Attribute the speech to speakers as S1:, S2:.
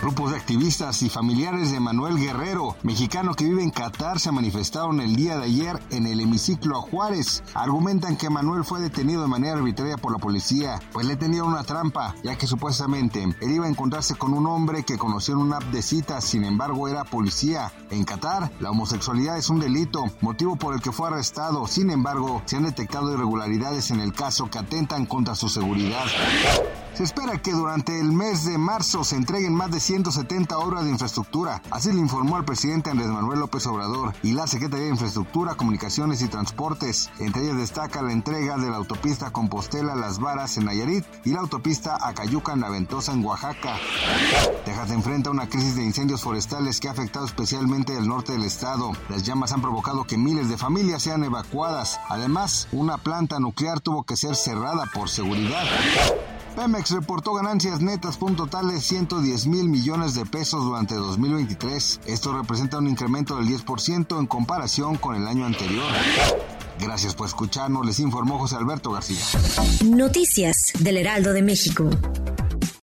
S1: Grupos de activistas y familiares de Manuel Guerrero, mexicano que vive en Qatar, se manifestaron el día de ayer en el hemiciclo a Juárez. Argumentan que Manuel fue detenido de manera arbitraria por la policía, pues le tendieron una trampa, ya que supuestamente él iba a encontrarse con un hombre que conoció en una app de citas, sin embargo era policía. En Qatar, la homosexualidad es un delito, motivo por el que fue arrestado. Sin embargo, se han detectado irregularidades en el caso que atentan contra su seguridad. Se espera que durante el mes de marzo se entreguen más de 170 obras de infraestructura. Así lo informó el presidente Andrés Manuel López Obrador y la Secretaría de Infraestructura, Comunicaciones y Transportes. Entre ellas destaca la entrega de la autopista Compostela Las Varas en Nayarit y la autopista Acayuca Naventosa en Oaxaca. Texas enfrenta una crisis de incendios forestales que ha afectado especialmente el norte del estado. Las llamas han provocado que miles de familias sean evacuadas. Además, una planta nuclear tuvo que ser cerrada por seguridad. Pemex reportó ganancias netas por un total de 110 mil millones de pesos durante 2023. Esto representa un incremento del 10% en comparación con el año anterior. Gracias por escucharnos, les informó José Alberto García.
S2: Noticias del Heraldo de México.